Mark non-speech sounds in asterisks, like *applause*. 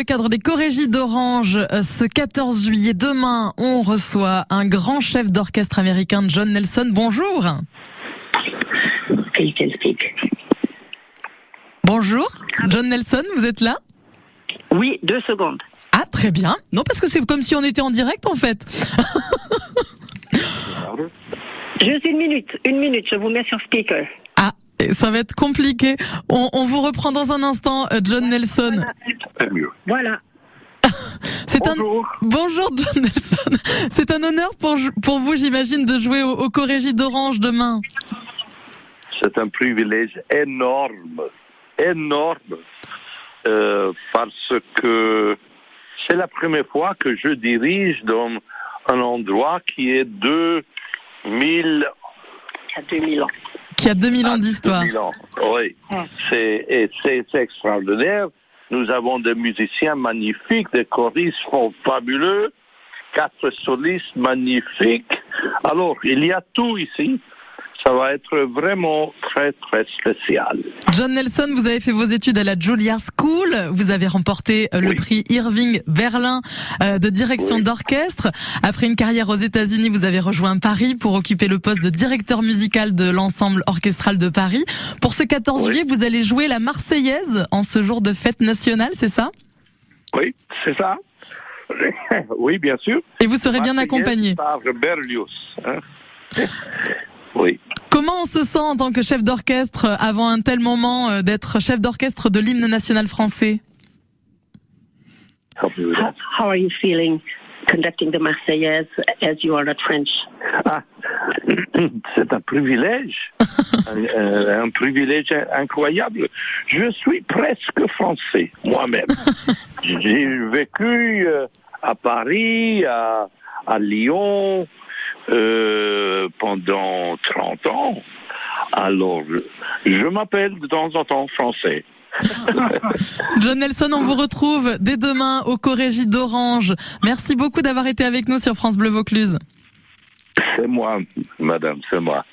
le cadre des Corégies d'Orange, euh, ce 14 juillet, demain, on reçoit un grand chef d'orchestre américain, John Nelson. Bonjour. Bonjour, John Nelson, vous êtes là? Oui, deux secondes. Ah, très bien. Non, parce que c'est comme si on était en direct, en fait. Juste une minute, une minute, je vous mets sur speaker. Ah, ça va être compliqué. On, on vous reprend dans un instant, euh, John Nelson. Voilà. *laughs* C'est un Bonjour. bonjour John Nelson. *laughs* C'est un honneur pour pour vous, j'imagine, de jouer au, au Corégie d'Orange demain. C'est un privilège énorme, énorme, euh, parce que c'est la première fois que je dirige dans un endroit qui est 2000 À 2000 ans. Qui a 2000 ans d'histoire. 2000 ans. Oui, c'est et c'est c'est extraordinaire. Nous avons des musiciens magnifiques, des choristes font fabuleux, quatre solistes magnifiques. Alors, il y a tout ici. Ça va être vraiment très, très spécial. John Nelson, vous avez fait vos études à la Juilliard School. Vous avez remporté euh, le Oui. prix Irving Berlin euh, de direction Oui. d'orchestre. Après une carrière aux États-Unis, vous avez rejoint Paris pour occuper le poste de directeur musical de l'ensemble orchestral de Paris. Pour ce 14 Oui. juillet, vous allez jouer la Marseillaise en ce jour de fête nationale, c'est ça? Oui, c'est ça. *laughs* oui, bien sûr. Et vous serez bien accompagné. Par Berlioz. hein. Comment on se sent en tant que chef d'orchestre euh, avant un tel moment euh, d'être chef d'orchestre de l'hymne national français? How, how are you feeling conducting the Marseillaise as you are not French? Ah, *clears throat* c'est un privilège, un, *laughs* euh, un privilège incroyable. Je suis presque français moi-même. *laughs* J'ai vécu à Paris, à, à Lyon euh, pendant 30 ans. Alors, je, je m'appelle de temps en temps français. *laughs* John Nelson, on vous retrouve dès demain au Corégie d'Orange. Merci beaucoup d'avoir été avec nous sur France Bleu Vaucluse. C'est moi, madame, c'est moi.